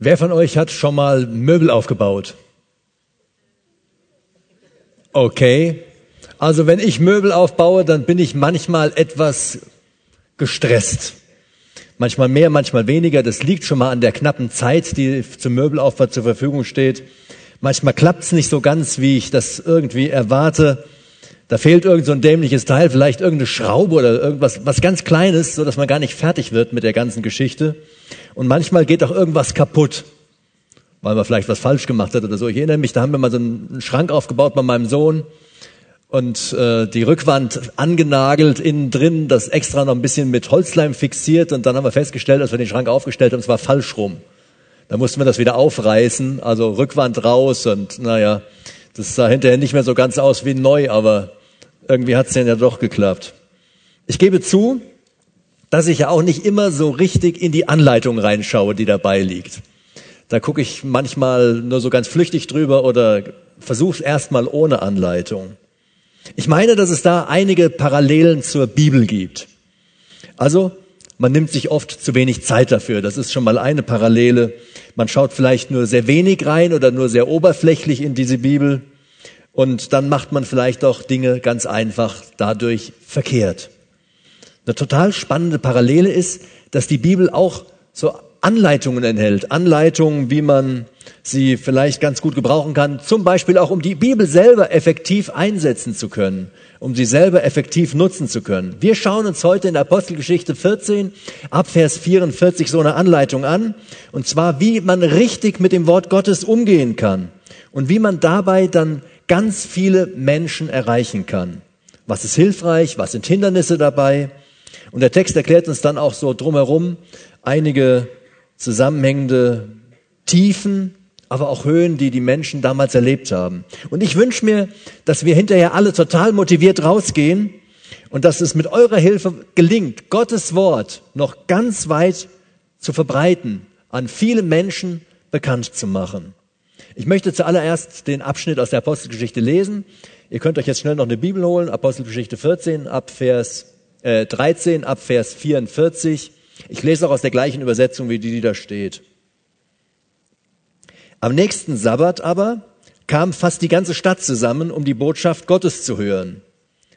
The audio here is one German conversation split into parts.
Wer von euch hat schon mal Möbel aufgebaut? Okay. Also wenn ich Möbel aufbaue, dann bin ich manchmal etwas gestresst. Manchmal mehr, manchmal weniger. Das liegt schon mal an der knappen Zeit, die zum Möbelaufbau zur Verfügung steht. Manchmal klappt es nicht so ganz, wie ich das irgendwie erwarte. Da fehlt irgend so ein dämliches Teil, vielleicht irgendeine Schraube oder irgendwas, was ganz Kleines, so dass man gar nicht fertig wird mit der ganzen Geschichte. Und manchmal geht auch irgendwas kaputt, weil man vielleicht was falsch gemacht hat oder so. Ich erinnere mich, da haben wir mal so einen Schrank aufgebaut bei meinem Sohn und äh, die Rückwand angenagelt innen drin, das extra noch ein bisschen mit Holzleim fixiert und dann haben wir festgestellt, als wir den Schrank aufgestellt haben, es war falsch rum. Da mussten wir das wieder aufreißen, also Rückwand raus und naja, das sah hinterher nicht mehr so ganz aus wie neu, aber irgendwie hat es ja doch geklappt. Ich gebe zu, dass ich ja auch nicht immer so richtig in die Anleitung reinschaue, die dabei liegt. Da gucke ich manchmal nur so ganz flüchtig drüber oder versuche erstmal ohne Anleitung. Ich meine, dass es da einige Parallelen zur Bibel gibt. Also, man nimmt sich oft zu wenig Zeit dafür. Das ist schon mal eine Parallele. Man schaut vielleicht nur sehr wenig rein oder nur sehr oberflächlich in diese Bibel. Und dann macht man vielleicht auch Dinge ganz einfach dadurch verkehrt. Eine total spannende Parallele ist, dass die Bibel auch so Anleitungen enthält. Anleitungen, wie man sie vielleicht ganz gut gebrauchen kann. Zum Beispiel auch, um die Bibel selber effektiv einsetzen zu können, um sie selber effektiv nutzen zu können. Wir schauen uns heute in Apostelgeschichte 14 ab Vers 44 so eine Anleitung an. Und zwar, wie man richtig mit dem Wort Gottes umgehen kann und wie man dabei dann ganz viele Menschen erreichen kann. Was ist hilfreich? Was sind Hindernisse dabei? Und der Text erklärt uns dann auch so drumherum einige zusammenhängende Tiefen, aber auch Höhen, die die Menschen damals erlebt haben. Und ich wünsche mir, dass wir hinterher alle total motiviert rausgehen und dass es mit eurer Hilfe gelingt, Gottes Wort noch ganz weit zu verbreiten, an viele Menschen bekannt zu machen. Ich möchte zuallererst den Abschnitt aus der Apostelgeschichte lesen. Ihr könnt euch jetzt schnell noch eine Bibel holen, Apostelgeschichte 14 ab Vers äh, 13 ab Vers 44. Ich lese auch aus der gleichen Übersetzung, wie die, die da steht. Am nächsten Sabbat aber kam fast die ganze Stadt zusammen, um die Botschaft Gottes zu hören.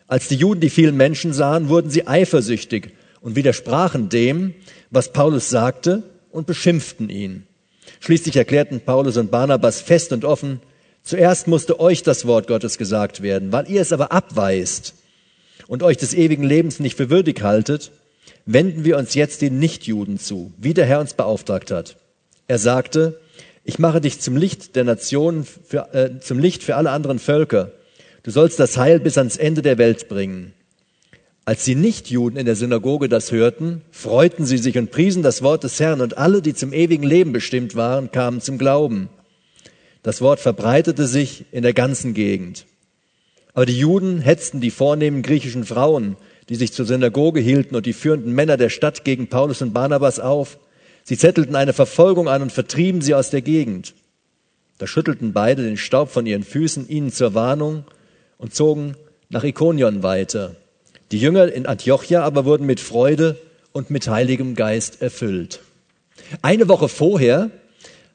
Als die Juden die vielen Menschen sahen, wurden sie eifersüchtig und widersprachen dem, was Paulus sagte, und beschimpften ihn. Schließlich erklärten Paulus und Barnabas fest und offen, zuerst musste euch das Wort Gottes gesagt werden, weil ihr es aber abweist und euch des ewigen Lebens nicht für würdig haltet, wenden wir uns jetzt den Nichtjuden zu, wie der Herr uns beauftragt hat. Er sagte, ich mache dich zum Licht der Nationen, für, äh, zum Licht für alle anderen Völker. Du sollst das Heil bis ans Ende der Welt bringen. Als die Nichtjuden in der Synagoge das hörten, freuten sie sich und priesen das Wort des Herrn, und alle, die zum ewigen Leben bestimmt waren, kamen zum Glauben. Das Wort verbreitete sich in der ganzen Gegend. Aber die Juden hetzten die vornehmen griechischen Frauen, die sich zur Synagoge hielten, und die führenden Männer der Stadt gegen Paulus und Barnabas auf. Sie zettelten eine Verfolgung an und vertrieben sie aus der Gegend. Da schüttelten beide den Staub von ihren Füßen ihnen zur Warnung und zogen nach Ikonion weiter. Die Jünger in Antiochia aber wurden mit Freude und mit heiligem Geist erfüllt. Eine Woche vorher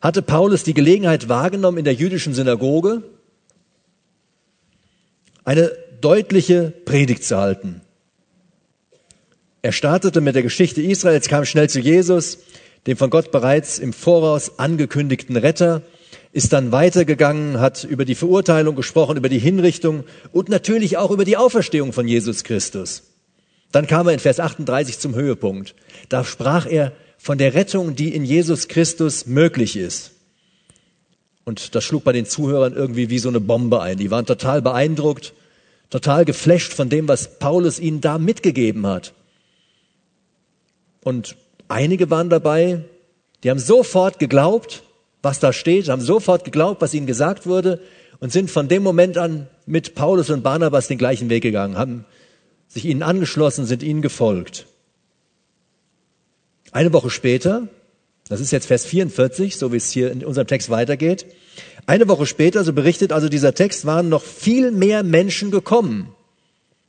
hatte Paulus die Gelegenheit wahrgenommen, in der jüdischen Synagoge eine deutliche Predigt zu halten. Er startete mit der Geschichte Israels, kam schnell zu Jesus, dem von Gott bereits im Voraus angekündigten Retter, ist dann weitergegangen, hat über die Verurteilung gesprochen, über die Hinrichtung und natürlich auch über die Auferstehung von Jesus Christus. Dann kam er in Vers 38 zum Höhepunkt. Da sprach er von der Rettung, die in Jesus Christus möglich ist. Und das schlug bei den Zuhörern irgendwie wie so eine Bombe ein. Die waren total beeindruckt, total geflasht von dem, was Paulus ihnen da mitgegeben hat. Und einige waren dabei, die haben sofort geglaubt, was da steht, haben sofort geglaubt, was ihnen gesagt wurde und sind von dem Moment an mit Paulus und Barnabas den gleichen Weg gegangen, haben sich ihnen angeschlossen, sind ihnen gefolgt. Eine Woche später, das ist jetzt Vers 44, so wie es hier in unserem Text weitergeht, eine Woche später, so berichtet also dieser Text, waren noch viel mehr Menschen gekommen.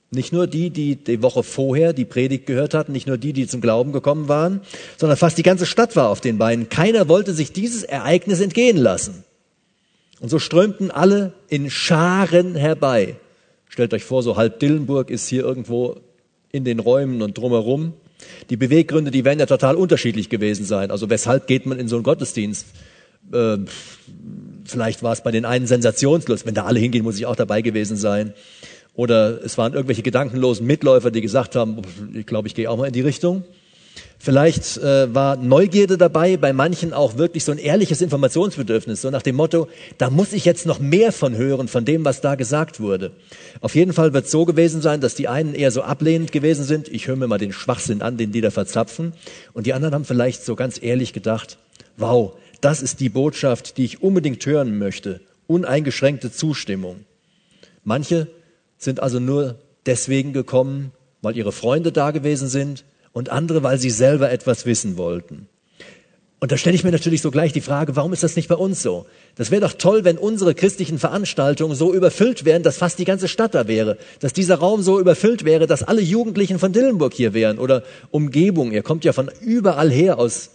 Nicht nur die, die die Woche vorher die Predigt gehört hatten, nicht nur die, die zum Glauben gekommen waren, sondern fast die ganze Stadt war auf den Beinen. Keiner wollte sich dieses Ereignis entgehen lassen. Und so strömten alle in Scharen herbei. Stellt euch vor, so halb Dillenburg ist hier irgendwo in den Räumen und drumherum. Die Beweggründe, die werden ja total unterschiedlich gewesen sein. Also weshalb geht man in so einen Gottesdienst? Äh, vielleicht war es bei den einen sensationslos. Wenn da alle hingehen, muss ich auch dabei gewesen sein. Oder es waren irgendwelche gedankenlosen Mitläufer, die gesagt haben, ich glaube, ich gehe auch mal in die Richtung. Vielleicht äh, war Neugierde dabei, bei manchen auch wirklich so ein ehrliches Informationsbedürfnis, so nach dem Motto, da muss ich jetzt noch mehr von hören, von dem, was da gesagt wurde. Auf jeden Fall wird es so gewesen sein, dass die einen eher so ablehnend gewesen sind, ich höre mir mal den Schwachsinn an, den die da verzapfen, und die anderen haben vielleicht so ganz ehrlich gedacht, wow, das ist die Botschaft, die ich unbedingt hören möchte, uneingeschränkte Zustimmung. Manche sind also nur deswegen gekommen, weil ihre Freunde da gewesen sind und andere, weil sie selber etwas wissen wollten. Und da stelle ich mir natürlich so gleich die Frage, warum ist das nicht bei uns so? Das wäre doch toll, wenn unsere christlichen Veranstaltungen so überfüllt wären, dass fast die ganze Stadt da wäre, dass dieser Raum so überfüllt wäre, dass alle Jugendlichen von Dillenburg hier wären oder Umgebung. Ihr kommt ja von überall her aus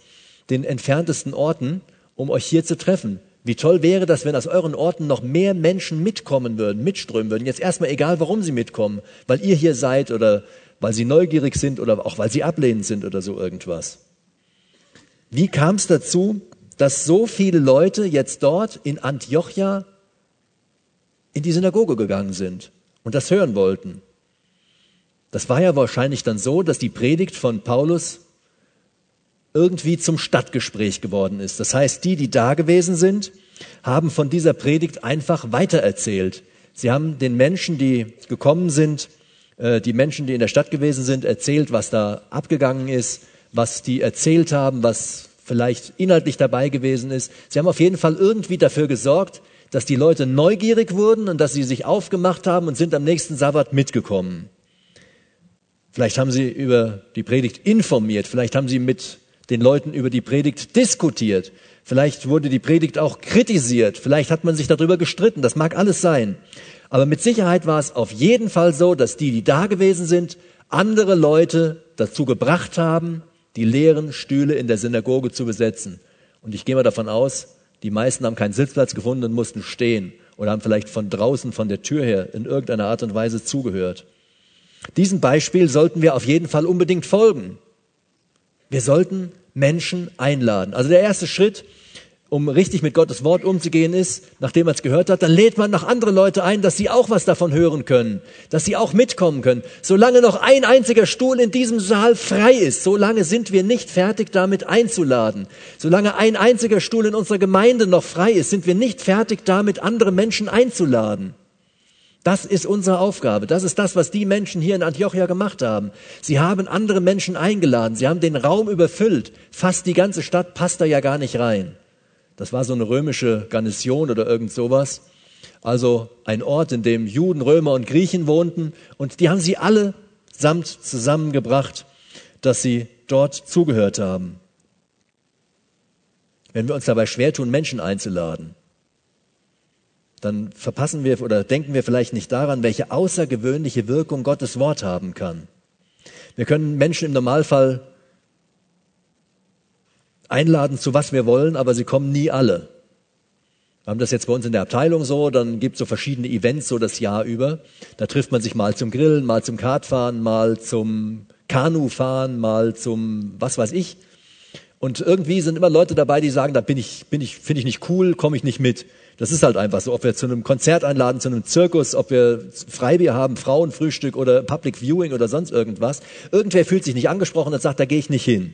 den entferntesten Orten, um euch hier zu treffen. Wie toll wäre das, wenn aus euren Orten noch mehr Menschen mitkommen würden, mitströmen würden. Jetzt erstmal egal, warum sie mitkommen, weil ihr hier seid oder weil sie neugierig sind oder auch weil sie ablehnend sind oder so irgendwas. Wie kam es dazu, dass so viele Leute jetzt dort in Antiochia in die Synagoge gegangen sind und das hören wollten? Das war ja wahrscheinlich dann so, dass die Predigt von Paulus irgendwie zum Stadtgespräch geworden ist. Das heißt, die, die da gewesen sind, haben von dieser Predigt einfach weitererzählt. Sie haben den Menschen, die gekommen sind, äh, die Menschen, die in der Stadt gewesen sind, erzählt, was da abgegangen ist, was die erzählt haben, was vielleicht inhaltlich dabei gewesen ist. Sie haben auf jeden Fall irgendwie dafür gesorgt, dass die Leute neugierig wurden und dass sie sich aufgemacht haben und sind am nächsten Sabbat mitgekommen. Vielleicht haben sie über die Predigt informiert, vielleicht haben sie mit den Leuten über die Predigt diskutiert. Vielleicht wurde die Predigt auch kritisiert. Vielleicht hat man sich darüber gestritten. Das mag alles sein. Aber mit Sicherheit war es auf jeden Fall so, dass die, die da gewesen sind, andere Leute dazu gebracht haben, die leeren Stühle in der Synagoge zu besetzen. Und ich gehe mal davon aus, die meisten haben keinen Sitzplatz gefunden und mussten stehen oder haben vielleicht von draußen, von der Tür her in irgendeiner Art und Weise zugehört. Diesem Beispiel sollten wir auf jeden Fall unbedingt folgen. Wir sollten Menschen einladen. Also der erste Schritt, um richtig mit Gottes Wort umzugehen, ist, nachdem man es gehört hat, dann lädt man noch andere Leute ein, dass sie auch was davon hören können, dass sie auch mitkommen können. Solange noch ein einziger Stuhl in diesem Saal frei ist, solange sind wir nicht fertig damit einzuladen. Solange ein einziger Stuhl in unserer Gemeinde noch frei ist, sind wir nicht fertig damit, andere Menschen einzuladen. Das ist unsere Aufgabe. Das ist das, was die Menschen hier in Antiochia gemacht haben. Sie haben andere Menschen eingeladen. Sie haben den Raum überfüllt. Fast die ganze Stadt passt da ja gar nicht rein. Das war so eine römische Garnison oder irgend sowas. Also ein Ort, in dem Juden, Römer und Griechen wohnten. Und die haben sie alle samt zusammengebracht, dass sie dort zugehört haben. Wenn wir uns dabei schwer tun, Menschen einzuladen, dann verpassen wir oder denken wir vielleicht nicht daran, welche außergewöhnliche Wirkung Gottes Wort haben kann. Wir können Menschen im Normalfall einladen zu was wir wollen, aber sie kommen nie alle. Wir haben das jetzt bei uns in der Abteilung so, dann gibt es so verschiedene Events so das Jahr über. Da trifft man sich mal zum Grillen, mal zum Kartfahren, mal zum Kanufahren, mal zum was weiß ich. Und irgendwie sind immer Leute dabei, die sagen, da bin ich, bin ich, finde ich nicht cool, komme ich nicht mit. Das ist halt einfach so. Ob wir zu einem Konzert einladen, zu einem Zirkus, ob wir Freibier haben, Frauenfrühstück oder Public Viewing oder sonst irgendwas. Irgendwer fühlt sich nicht angesprochen und sagt, da gehe ich nicht hin.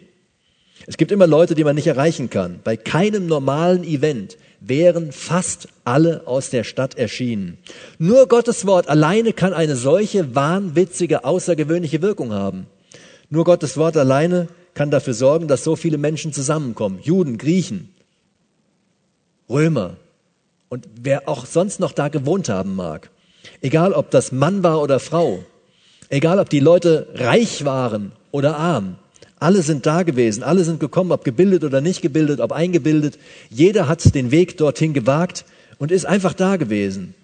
Es gibt immer Leute, die man nicht erreichen kann. Bei keinem normalen Event wären fast alle aus der Stadt erschienen. Nur Gottes Wort alleine kann eine solche wahnwitzige, außergewöhnliche Wirkung haben. Nur Gottes Wort alleine kann dafür sorgen, dass so viele Menschen zusammenkommen. Juden, Griechen, Römer, und wer auch sonst noch da gewohnt haben mag. Egal, ob das Mann war oder Frau. Egal, ob die Leute reich waren oder arm. Alle sind da gewesen, alle sind gekommen, ob gebildet oder nicht gebildet, ob eingebildet. Jeder hat den Weg dorthin gewagt und ist einfach da gewesen.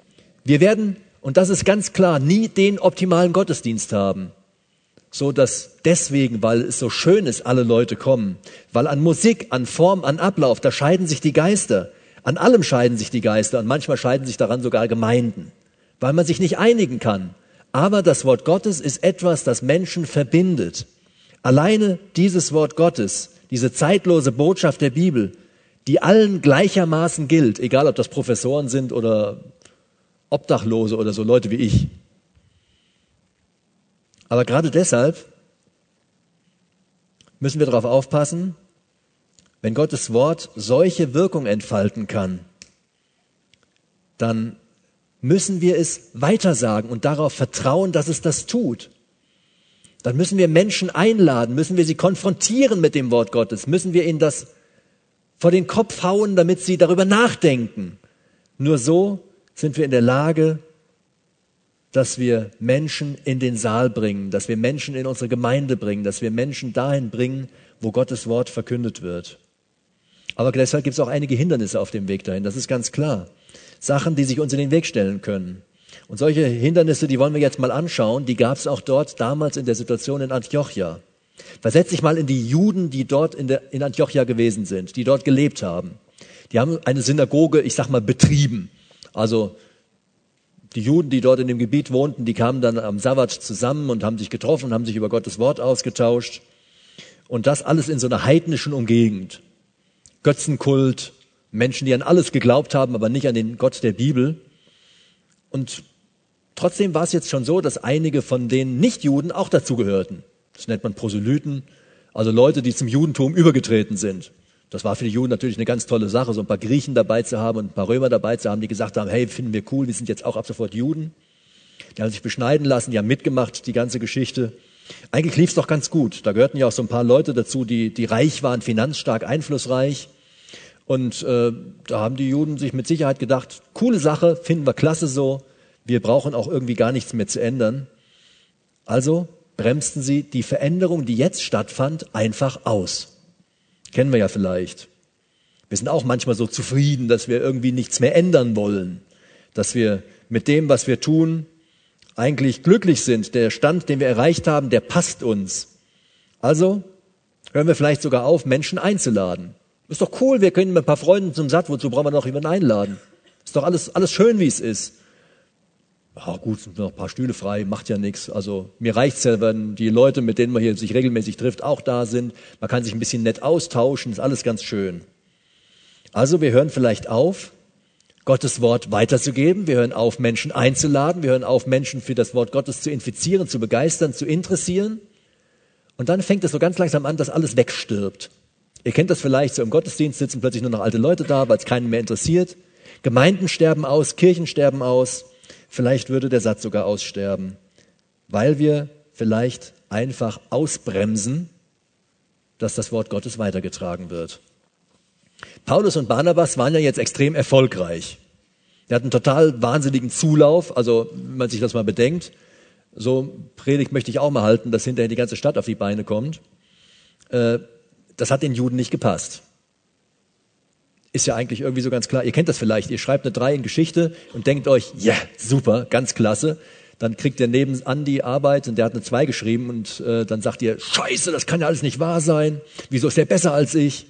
Wir werden Und das ist ganz klar, nie den optimalen Gottesdienst haben. So dass deswegen, weil es so schön ist, alle Leute kommen. Weil an Musik, an Form, an Ablauf, da scheiden sich die Geister. An allem scheiden sich die Geister und manchmal scheiden sich daran sogar Gemeinden. Weil man sich nicht einigen kann. Aber das Wort Gottes ist etwas, das Menschen verbindet. Alleine dieses Wort Gottes, diese zeitlose Botschaft der Bibel, die allen gleichermaßen gilt, egal ob das Professoren sind oder Obdachlose oder so Leute wie ich. Aber gerade deshalb müssen wir darauf aufpassen, wenn Gottes Wort solche Wirkung entfalten kann, dann müssen wir es weitersagen und darauf vertrauen, dass es das tut. Dann müssen wir Menschen einladen, müssen wir sie konfrontieren mit dem Wort Gottes, müssen wir ihnen das vor den Kopf hauen, damit sie darüber nachdenken. Nur so sind wir in der Lage, dass wir Menschen in den Saal bringen, dass wir Menschen in unsere Gemeinde bringen, dass wir Menschen dahin bringen, wo Gottes Wort verkündet wird. Aber deshalb gibt es auch einige Hindernisse auf dem Weg dahin, das ist ganz klar. Sachen, die sich uns in den Weg stellen können. Und solche Hindernisse, die wollen wir jetzt mal anschauen, die gab es auch dort damals in der Situation in Antiochia. Versetz dich mal in die Juden, die dort in, der, in Antiochia gewesen sind, die dort gelebt haben. Die haben eine Synagoge, ich sag mal, betrieben. Also die Juden, die dort in dem Gebiet wohnten, die kamen dann am Sabbat zusammen und haben sich getroffen, haben sich über Gottes Wort ausgetauscht. Und das alles in so einer heidnischen Umgegend. Götzenkult, Menschen, die an alles geglaubt haben, aber nicht an den Gott der Bibel. Und trotzdem war es jetzt schon so, dass einige von den Nichtjuden auch dazu gehörten. Das nennt man Proselyten, also Leute, die zum Judentum übergetreten sind. Das war für die Juden natürlich eine ganz tolle Sache, so ein paar Griechen dabei zu haben und ein paar Römer dabei zu haben, die gesagt haben, hey, finden wir cool, wir sind jetzt auch ab sofort Juden. Die haben sich beschneiden lassen, die haben mitgemacht, die ganze Geschichte. Eigentlich lief es doch ganz gut. Da gehörten ja auch so ein paar Leute dazu, die, die reich waren, finanzstark, einflussreich. Und äh, da haben die Juden sich mit Sicherheit gedacht, coole Sache, finden wir klasse so, wir brauchen auch irgendwie gar nichts mehr zu ändern. Also bremsten sie die Veränderung, die jetzt stattfand, einfach aus. Kennen wir ja vielleicht. Wir sind auch manchmal so zufrieden, dass wir irgendwie nichts mehr ändern wollen, dass wir mit dem, was wir tun, eigentlich glücklich sind. Der Stand, den wir erreicht haben, der passt uns. Also hören wir vielleicht sogar auf, Menschen einzuladen. Ist doch cool, wir können mit ein paar Freunden zum Satt, wozu brauchen wir noch jemanden einladen? Ist doch alles, alles schön, wie es ist ja gut, sind noch ein paar Stühle frei, macht ja nichts. Also mir reicht's ja, wenn die Leute, mit denen man hier sich regelmäßig trifft, auch da sind. Man kann sich ein bisschen nett austauschen, ist alles ganz schön. Also wir hören vielleicht auf, Gottes Wort weiterzugeben. Wir hören auf, Menschen einzuladen. Wir hören auf, Menschen für das Wort Gottes zu infizieren, zu begeistern, zu interessieren. Und dann fängt es so ganz langsam an, dass alles wegstirbt. Ihr kennt das vielleicht, so im Gottesdienst sitzen plötzlich nur noch alte Leute da, weil es keinen mehr interessiert. Gemeinden sterben aus, Kirchen sterben aus. Vielleicht würde der Satz sogar aussterben, weil wir vielleicht einfach ausbremsen, dass das Wort Gottes weitergetragen wird. Paulus und Barnabas waren ja jetzt extrem erfolgreich. Die hatten total wahnsinnigen Zulauf, also wenn man sich das mal bedenkt, so Predigt möchte ich auch mal halten, dass hinterher die ganze Stadt auf die Beine kommt. Äh, das hat den Juden nicht gepasst ist ja eigentlich irgendwie so ganz klar. Ihr kennt das vielleicht. Ihr schreibt eine 3 in Geschichte und denkt euch, ja, yeah, super, ganz klasse. Dann kriegt ihr nebenan die Arbeit und der hat eine 2 geschrieben und äh, dann sagt ihr, scheiße, das kann ja alles nicht wahr sein. Wieso ist der besser als ich?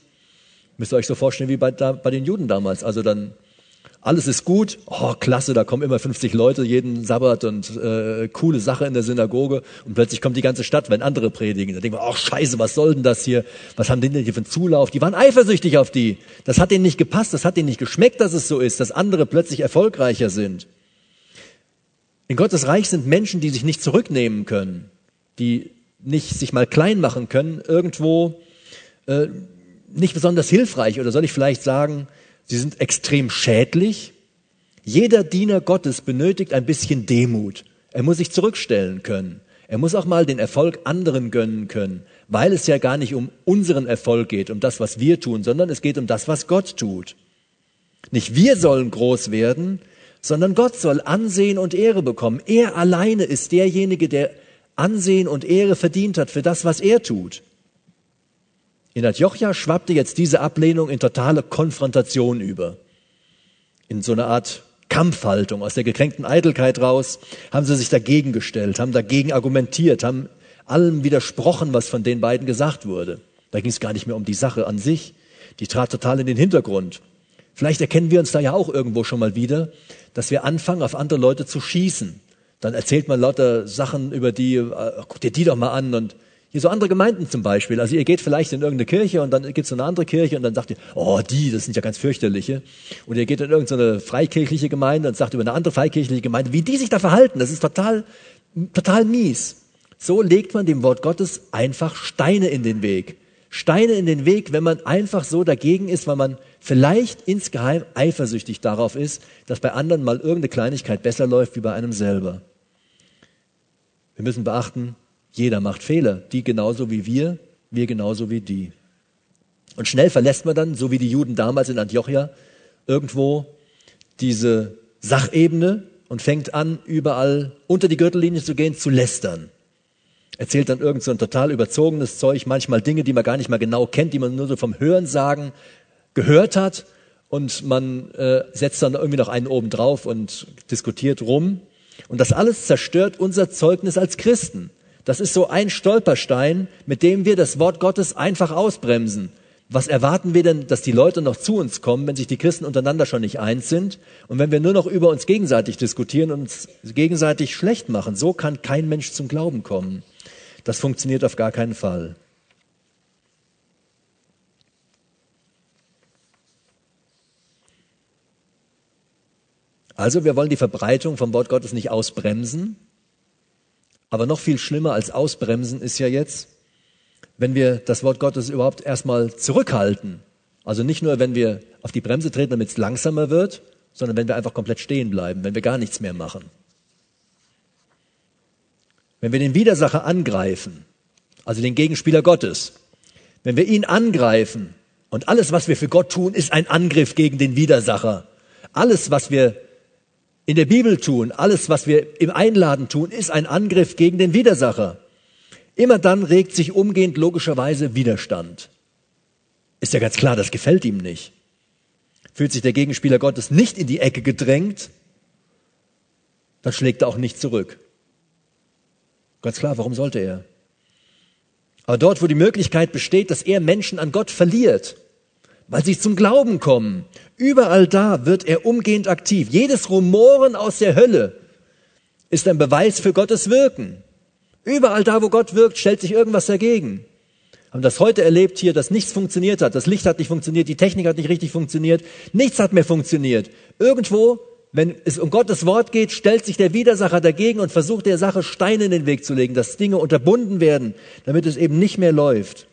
Müsst ihr euch so vorstellen wie bei, da, bei den Juden damals. Also dann alles ist gut, oh klasse, da kommen immer 50 Leute jeden Sabbat und äh, coole Sache in der Synagoge und plötzlich kommt die ganze Stadt, wenn andere predigen. Da denken wir, ach scheiße, was soll denn das hier? Was haben die denn hier für einen Zulauf? Die waren eifersüchtig auf die. Das hat denen nicht gepasst, das hat denen nicht geschmeckt, dass es so ist, dass andere plötzlich erfolgreicher sind. In Gottes Reich sind Menschen, die sich nicht zurücknehmen können, die nicht sich mal klein machen können, irgendwo äh, nicht besonders hilfreich oder soll ich vielleicht sagen, Sie sind extrem schädlich. Jeder Diener Gottes benötigt ein bisschen Demut. Er muss sich zurückstellen können. Er muss auch mal den Erfolg anderen gönnen können, weil es ja gar nicht um unseren Erfolg geht, um das, was wir tun, sondern es geht um das, was Gott tut. Nicht wir sollen groß werden, sondern Gott soll Ansehen und Ehre bekommen. Er alleine ist derjenige, der Ansehen und Ehre verdient hat für das, was er tut. In Antiochia schwappte jetzt diese Ablehnung in totale Konfrontation über. In so eine Art Kampfhaltung, aus der gekränkten Eitelkeit raus, haben sie sich dagegen gestellt, haben dagegen argumentiert, haben allem widersprochen, was von den beiden gesagt wurde. Da ging es gar nicht mehr um die Sache an sich. Die trat total in den Hintergrund. Vielleicht erkennen wir uns da ja auch irgendwo schon mal wieder, dass wir anfangen, auf andere Leute zu schießen. Dann erzählt man lauter Sachen über die, äh, guck dir die doch mal an und hier so andere Gemeinden zum Beispiel. Also ihr geht vielleicht in irgendeine Kirche und dann gibt es so eine andere Kirche und dann sagt ihr, oh, die, das sind ja ganz fürchterliche. Oder ihr geht in irgendeine freikirchliche Gemeinde und sagt über eine andere freikirchliche Gemeinde, wie die sich da verhalten, das ist total, total mies. So legt man dem Wort Gottes einfach Steine in den Weg. Steine in den Weg, wenn man einfach so dagegen ist, weil man vielleicht insgeheim eifersüchtig darauf ist, dass bei anderen mal irgendeine Kleinigkeit besser läuft wie bei einem selber. Wir müssen beachten, jeder macht Fehler, die genauso wie wir, wir genauso wie die. Und schnell verlässt man dann, so wie die Juden damals in Antiochia, irgendwo diese Sachebene und fängt an, überall unter die Gürtellinie zu gehen, zu lästern. Erzählt dann irgend so ein total überzogenes Zeug, manchmal Dinge, die man gar nicht mal genau kennt, die man nur so vom Hörensagen gehört hat und man äh, setzt dann irgendwie noch einen oben drauf und diskutiert rum. Und das alles zerstört unser Zeugnis als Christen. Das ist so ein Stolperstein, mit dem wir das Wort Gottes einfach ausbremsen. Was erwarten wir denn, dass die Leute noch zu uns kommen, wenn sich die Christen untereinander schon nicht eins sind und wenn wir nur noch über uns gegenseitig diskutieren und uns gegenseitig schlecht machen? So kann kein Mensch zum Glauben kommen. Das funktioniert auf gar keinen Fall. Also wir wollen die Verbreitung vom Wort Gottes nicht ausbremsen, aber noch viel schlimmer als ausbremsen ist ja jetzt, wenn wir das Wort Gottes überhaupt erstmal zurückhalten. Also nicht nur, wenn wir auf die Bremse treten, damit es langsamer wird, sondern wenn wir einfach komplett stehen bleiben, wenn wir gar nichts mehr machen. Wenn wir den Widersacher angreifen, also den Gegenspieler Gottes, wenn wir ihn angreifen und alles, was wir für Gott tun, ist ein Angriff gegen den Widersacher. Alles, was wir in der Bibel tun, alles, was wir im Einladen tun, ist ein Angriff gegen den Widersacher. Immer dann regt sich umgehend logischerweise Widerstand. Ist ja ganz klar, das gefällt ihm nicht. Fühlt sich der Gegenspieler Gottes nicht in die Ecke gedrängt, dann schlägt er auch nicht zurück. Ganz klar, warum sollte er? Aber dort, wo die Möglichkeit besteht, dass er Menschen an Gott verliert, weil sie zum Glauben kommen. Überall da wird er umgehend aktiv. Jedes Rumoren aus der Hölle ist ein Beweis für Gottes Wirken. Überall da, wo Gott wirkt, stellt sich irgendwas dagegen. Haben das heute erlebt hier, dass nichts funktioniert hat. Das Licht hat nicht funktioniert, die Technik hat nicht richtig funktioniert, nichts hat mehr funktioniert. Irgendwo, wenn es um Gottes Wort geht, stellt sich der Widersacher dagegen und versucht der Sache Steine in den Weg zu legen, dass Dinge unterbunden werden, damit es eben nicht mehr läuft.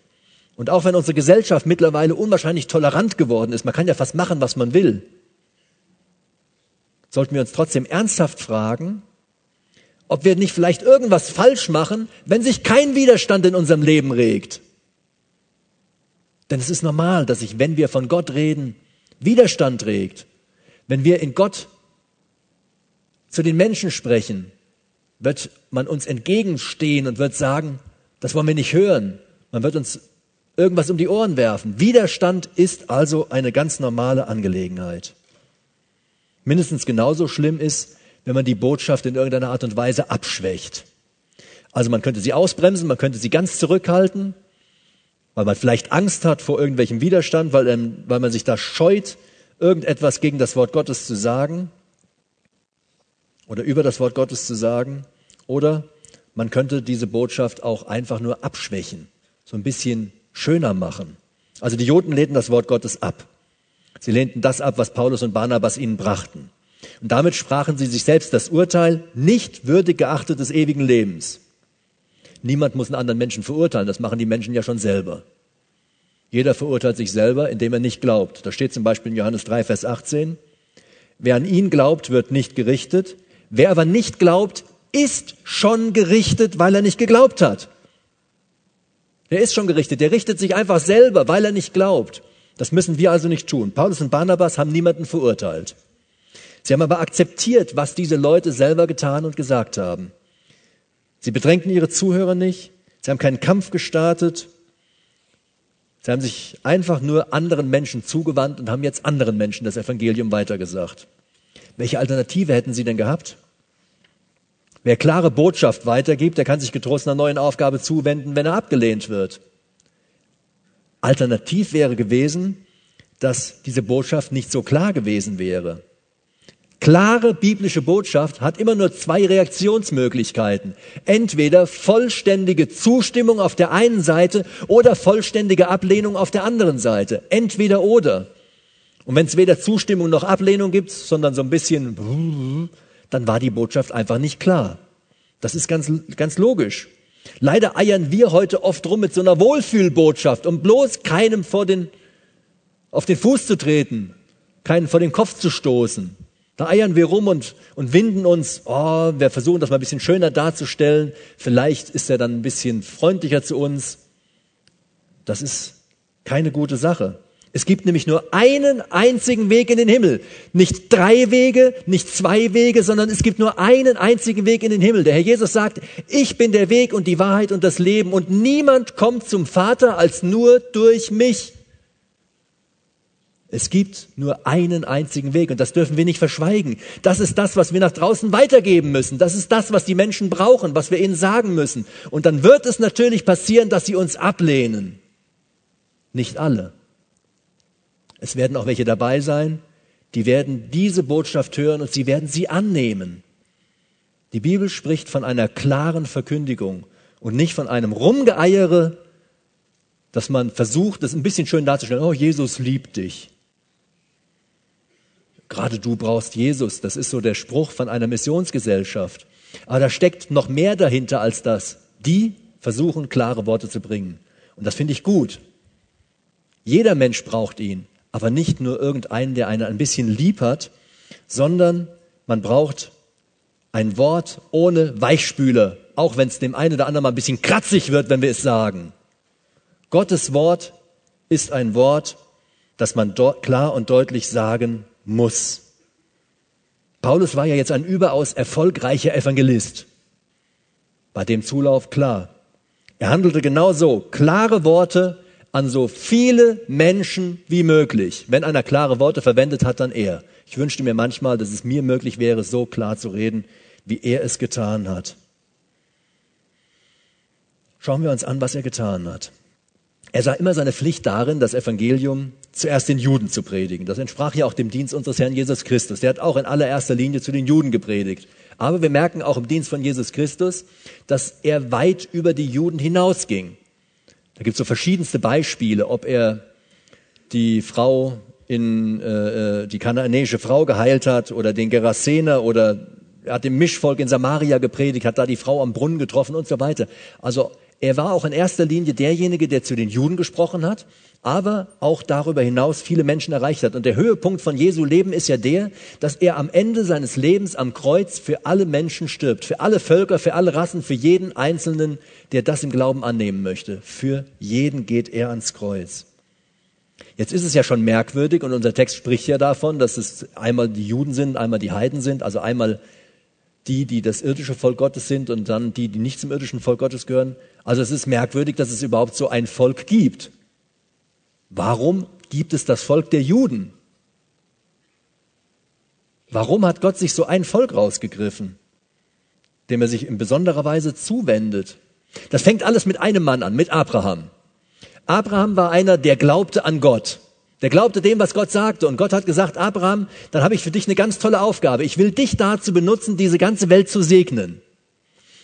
Und auch wenn unsere Gesellschaft mittlerweile unwahrscheinlich tolerant geworden ist, man kann ja fast machen, was man will, sollten wir uns trotzdem ernsthaft fragen, ob wir nicht vielleicht irgendwas falsch machen, wenn sich kein Widerstand in unserem Leben regt. Denn es ist normal, dass sich, wenn wir von Gott reden, Widerstand regt. Wenn wir in Gott zu den Menschen sprechen, wird man uns entgegenstehen und wird sagen, das wollen wir nicht hören. Man wird uns irgendwas um die Ohren werfen. Widerstand ist also eine ganz normale Angelegenheit. Mindestens genauso schlimm ist, wenn man die Botschaft in irgendeiner Art und Weise abschwächt. Also man könnte sie ausbremsen, man könnte sie ganz zurückhalten, weil man vielleicht Angst hat vor irgendwelchem Widerstand, weil, ähm, weil man sich da scheut, irgendetwas gegen das Wort Gottes zu sagen oder über das Wort Gottes zu sagen. Oder man könnte diese Botschaft auch einfach nur abschwächen, so ein bisschen schöner machen. Also die Juden lehnten das Wort Gottes ab. Sie lehnten das ab, was Paulus und Barnabas ihnen brachten. Und damit sprachen sie sich selbst das Urteil, nicht würdig geachtet des ewigen Lebens. Niemand muss einen anderen Menschen verurteilen, das machen die Menschen ja schon selber. Jeder verurteilt sich selber, indem er nicht glaubt. Da steht zum Beispiel in Johannes 3, Vers 18, wer an ihn glaubt, wird nicht gerichtet. Wer aber nicht glaubt, ist schon gerichtet, weil er nicht geglaubt hat. Der ist schon gerichtet. Der richtet sich einfach selber, weil er nicht glaubt. Das müssen wir also nicht tun. Paulus und Barnabas haben niemanden verurteilt. Sie haben aber akzeptiert, was diese Leute selber getan und gesagt haben. Sie bedrängten ihre Zuhörer nicht. Sie haben keinen Kampf gestartet. Sie haben sich einfach nur anderen Menschen zugewandt und haben jetzt anderen Menschen das Evangelium weitergesagt. Welche Alternative hätten sie denn gehabt? Wer klare Botschaft weitergibt, der kann sich getrost einer neuen Aufgabe zuwenden, wenn er abgelehnt wird. Alternativ wäre gewesen, dass diese Botschaft nicht so klar gewesen wäre. Klare biblische Botschaft hat immer nur zwei Reaktionsmöglichkeiten. Entweder vollständige Zustimmung auf der einen Seite oder vollständige Ablehnung auf der anderen Seite. Entweder oder. Und wenn es weder Zustimmung noch Ablehnung gibt, sondern so ein bisschen, dann war die Botschaft einfach nicht klar. Das ist ganz, ganz logisch. Leider eiern wir heute oft rum mit so einer Wohlfühlbotschaft, um bloß keinem vor den, auf den Fuß zu treten, keinen vor den Kopf zu stoßen. Da eiern wir rum und, und winden uns, oh, wir versuchen das mal ein bisschen schöner darzustellen. Vielleicht ist er dann ein bisschen freundlicher zu uns. Das ist keine gute Sache. Es gibt nämlich nur einen einzigen Weg in den Himmel. Nicht drei Wege, nicht zwei Wege, sondern es gibt nur einen einzigen Weg in den Himmel. Der Herr Jesus sagt, ich bin der Weg und die Wahrheit und das Leben und niemand kommt zum Vater als nur durch mich. Es gibt nur einen einzigen Weg und das dürfen wir nicht verschweigen. Das ist das, was wir nach draußen weitergeben müssen. Das ist das, was die Menschen brauchen, was wir ihnen sagen müssen. Und dann wird es natürlich passieren, dass sie uns ablehnen. Nicht alle. Es werden auch welche dabei sein, die werden diese Botschaft hören und sie werden sie annehmen. Die Bibel spricht von einer klaren Verkündigung und nicht von einem Rumgeeiere, dass man versucht, das ein bisschen schön darzustellen. Oh, Jesus liebt dich. Gerade du brauchst Jesus. Das ist so der Spruch von einer Missionsgesellschaft. Aber da steckt noch mehr dahinter als das. Die versuchen, klare Worte zu bringen. Und das finde ich gut. Jeder Mensch braucht ihn, aber nicht nur irgendeinen, der einen ein bisschen lieb hat, sondern man braucht ein Wort ohne Weichspüler, auch wenn es dem einen oder anderen mal ein bisschen kratzig wird, wenn wir es sagen. Gottes Wort ist ein Wort, das man klar und deutlich sagen muss. Paulus war ja jetzt ein überaus erfolgreicher Evangelist. Bei dem Zulauf klar. Er handelte genau so. Klare Worte an so viele Menschen wie möglich. Wenn einer klare Worte verwendet hat, dann er. Ich wünschte mir manchmal, dass es mir möglich wäre, so klar zu reden, wie er es getan hat. Schauen wir uns an, was er getan hat. Er sah immer seine Pflicht darin, das Evangelium zuerst den Juden zu predigen. Das entsprach ja auch dem Dienst unseres Herrn Jesus Christus. Der hat auch in allererster Linie zu den Juden gepredigt. Aber wir merken auch im Dienst von Jesus Christus, dass er weit über die Juden hinausging. Da gibt es so verschiedenste Beispiele, ob er die Frau in äh, äh, die kanaanäische Frau geheilt hat oder den Gerasener oder er hat dem Mischvolk in Samaria gepredigt, hat da die Frau am Brunnen getroffen und so weiter. Also er war auch in erster Linie derjenige, der zu den Juden gesprochen hat, aber auch darüber hinaus viele Menschen erreicht hat. Und der Höhepunkt von Jesu Leben ist ja der, dass er am Ende seines Lebens am Kreuz für alle Menschen stirbt, für alle Völker, für alle Rassen, für jeden Einzelnen, der das im Glauben annehmen möchte. Für jeden geht er ans Kreuz. Jetzt ist es ja schon merkwürdig und unser Text spricht ja davon, dass es einmal die Juden sind, einmal die Heiden sind, also einmal die, die das irdische Volk Gottes sind und dann die, die nicht zum irdischen Volk Gottes gehören. Also es ist merkwürdig, dass es überhaupt so ein Volk gibt. Warum gibt es das Volk der Juden? Warum hat Gott sich so ein Volk rausgegriffen, dem er sich in besonderer Weise zuwendet? Das fängt alles mit einem Mann an, mit Abraham. Abraham war einer, der glaubte an Gott. Der glaubte dem, was Gott sagte. Und Gott hat gesagt, Abraham, dann habe ich für dich eine ganz tolle Aufgabe. Ich will dich dazu benutzen, diese ganze Welt zu segnen.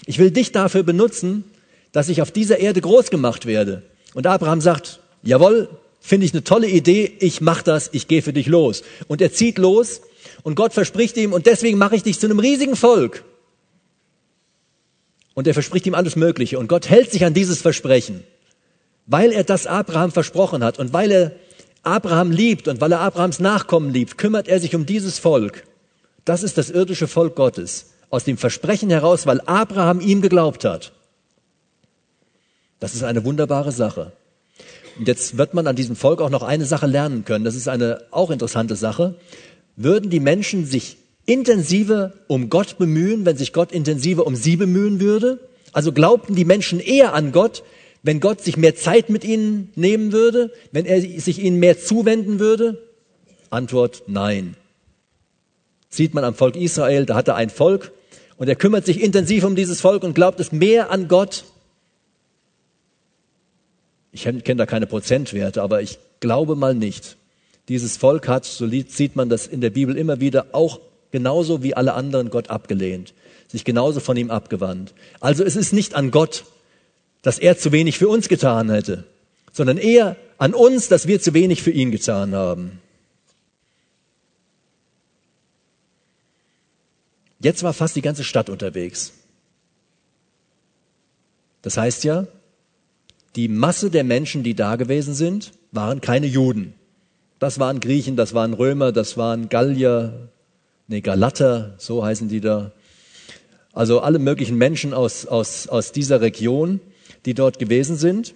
Ich will dich dafür benutzen, dass ich auf dieser Erde groß gemacht werde. Und Abraham sagt, jawohl, finde ich eine tolle Idee, ich mach das, ich gehe für dich los. Und er zieht los und Gott verspricht ihm, und deswegen mache ich dich zu einem riesigen Volk. Und er verspricht ihm alles Mögliche. Und Gott hält sich an dieses Versprechen, weil er das Abraham versprochen hat und weil er Abraham liebt und weil er Abrahams Nachkommen liebt, kümmert er sich um dieses Volk. Das ist das irdische Volk Gottes. Aus dem Versprechen heraus, weil Abraham ihm geglaubt hat. Das ist eine wunderbare Sache. Und jetzt wird man an diesem Volk auch noch eine Sache lernen können. Das ist eine auch interessante Sache. Würden die Menschen sich intensiver um Gott bemühen, wenn sich Gott intensiver um sie bemühen würde? Also glaubten die Menschen eher an Gott, wenn Gott sich mehr Zeit mit ihnen nehmen würde, wenn er sich ihnen mehr zuwenden würde? Antwort nein. Sieht man am Volk Israel, da hat er ein Volk und er kümmert sich intensiv um dieses Volk und glaubt es mehr an Gott. Ich kenne da keine Prozentwerte, aber ich glaube mal nicht. Dieses Volk hat, so sieht man das in der Bibel immer wieder, auch genauso wie alle anderen Gott abgelehnt, sich genauso von ihm abgewandt. Also es ist nicht an Gott, dass er zu wenig für uns getan hätte, sondern eher an uns, dass wir zu wenig für ihn getan haben. Jetzt war fast die ganze Stadt unterwegs. Das heißt ja, die Masse der Menschen, die da gewesen sind, waren keine Juden. Das waren Griechen, das waren Römer, das waren Gallier, nee, Galater, so heißen die da. Also alle möglichen Menschen aus, aus, aus dieser Region, die dort gewesen sind.